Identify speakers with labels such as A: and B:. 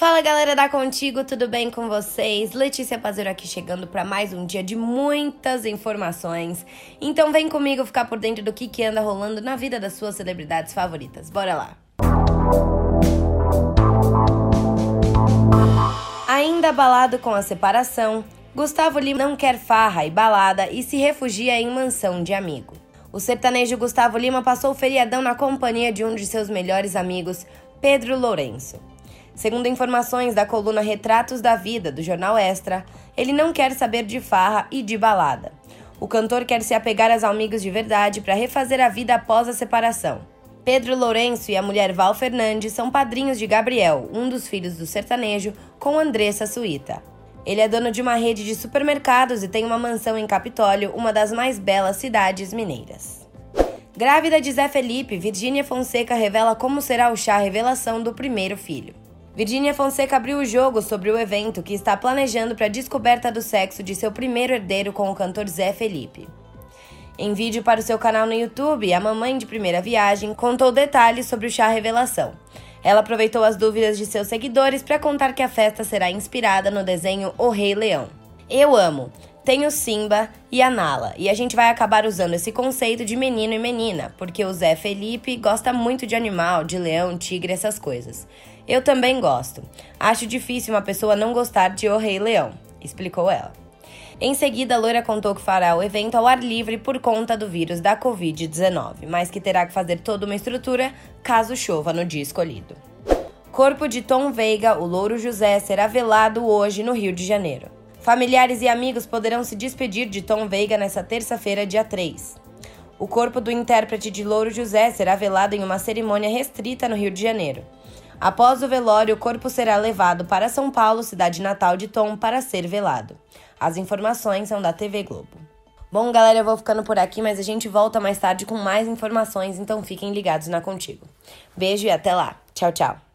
A: Fala galera da Contigo, tudo bem com vocês? Letícia Pazeiro aqui chegando para mais um dia de muitas informações. Então vem comigo ficar por dentro do que, que anda rolando na vida das suas celebridades favoritas. Bora lá! Ainda abalado com a separação, Gustavo Lima não quer farra e balada e se refugia em mansão de amigo. O sertanejo Gustavo Lima passou o feriadão na companhia de um de seus melhores amigos, Pedro Lourenço. Segundo informações da coluna Retratos da Vida do jornal Extra, ele não quer saber de farra e de balada. O cantor quer se apegar aos amigos de verdade para refazer a vida após a separação. Pedro Lourenço e a mulher Val Fernandes são padrinhos de Gabriel, um dos filhos do sertanejo, com Andressa Suíta. Ele é dono de uma rede de supermercados e tem uma mansão em Capitólio, uma das mais belas cidades mineiras. Grávida de Zé Felipe, Virgínia Fonseca revela como será o chá revelação do primeiro filho. Virginia Fonseca abriu o jogo sobre o evento que está planejando para a descoberta do sexo de seu primeiro herdeiro com o cantor Zé Felipe. Em vídeo para o seu canal no YouTube, a mamãe de primeira viagem contou detalhes sobre o chá revelação. Ela aproveitou as dúvidas de seus seguidores para contar que a festa será inspirada no desenho O Rei Leão. Eu amo. Tenho Simba e a Nala, e a gente vai acabar usando esse conceito de menino e menina, porque o Zé Felipe gosta muito de animal, de leão, tigre, essas coisas. Eu também gosto. Acho difícil uma pessoa não gostar de O Rei Leão, explicou ela. Em seguida, a loira contou que fará o evento ao ar livre por conta do vírus da Covid-19, mas que terá que fazer toda uma estrutura caso chova no dia escolhido. Corpo de Tom Veiga, o Louro José, será velado hoje no Rio de Janeiro. Familiares e amigos poderão se despedir de Tom Veiga nesta terça-feira, dia 3. O corpo do intérprete de Louro José será velado em uma cerimônia restrita no Rio de Janeiro. Após o velório, o corpo será levado para São Paulo, cidade natal de Tom, para ser velado. As informações são da TV Globo. Bom, galera, eu vou ficando por aqui, mas a gente volta mais tarde com mais informações, então fiquem ligados na Contigo. Beijo e até lá. Tchau, tchau.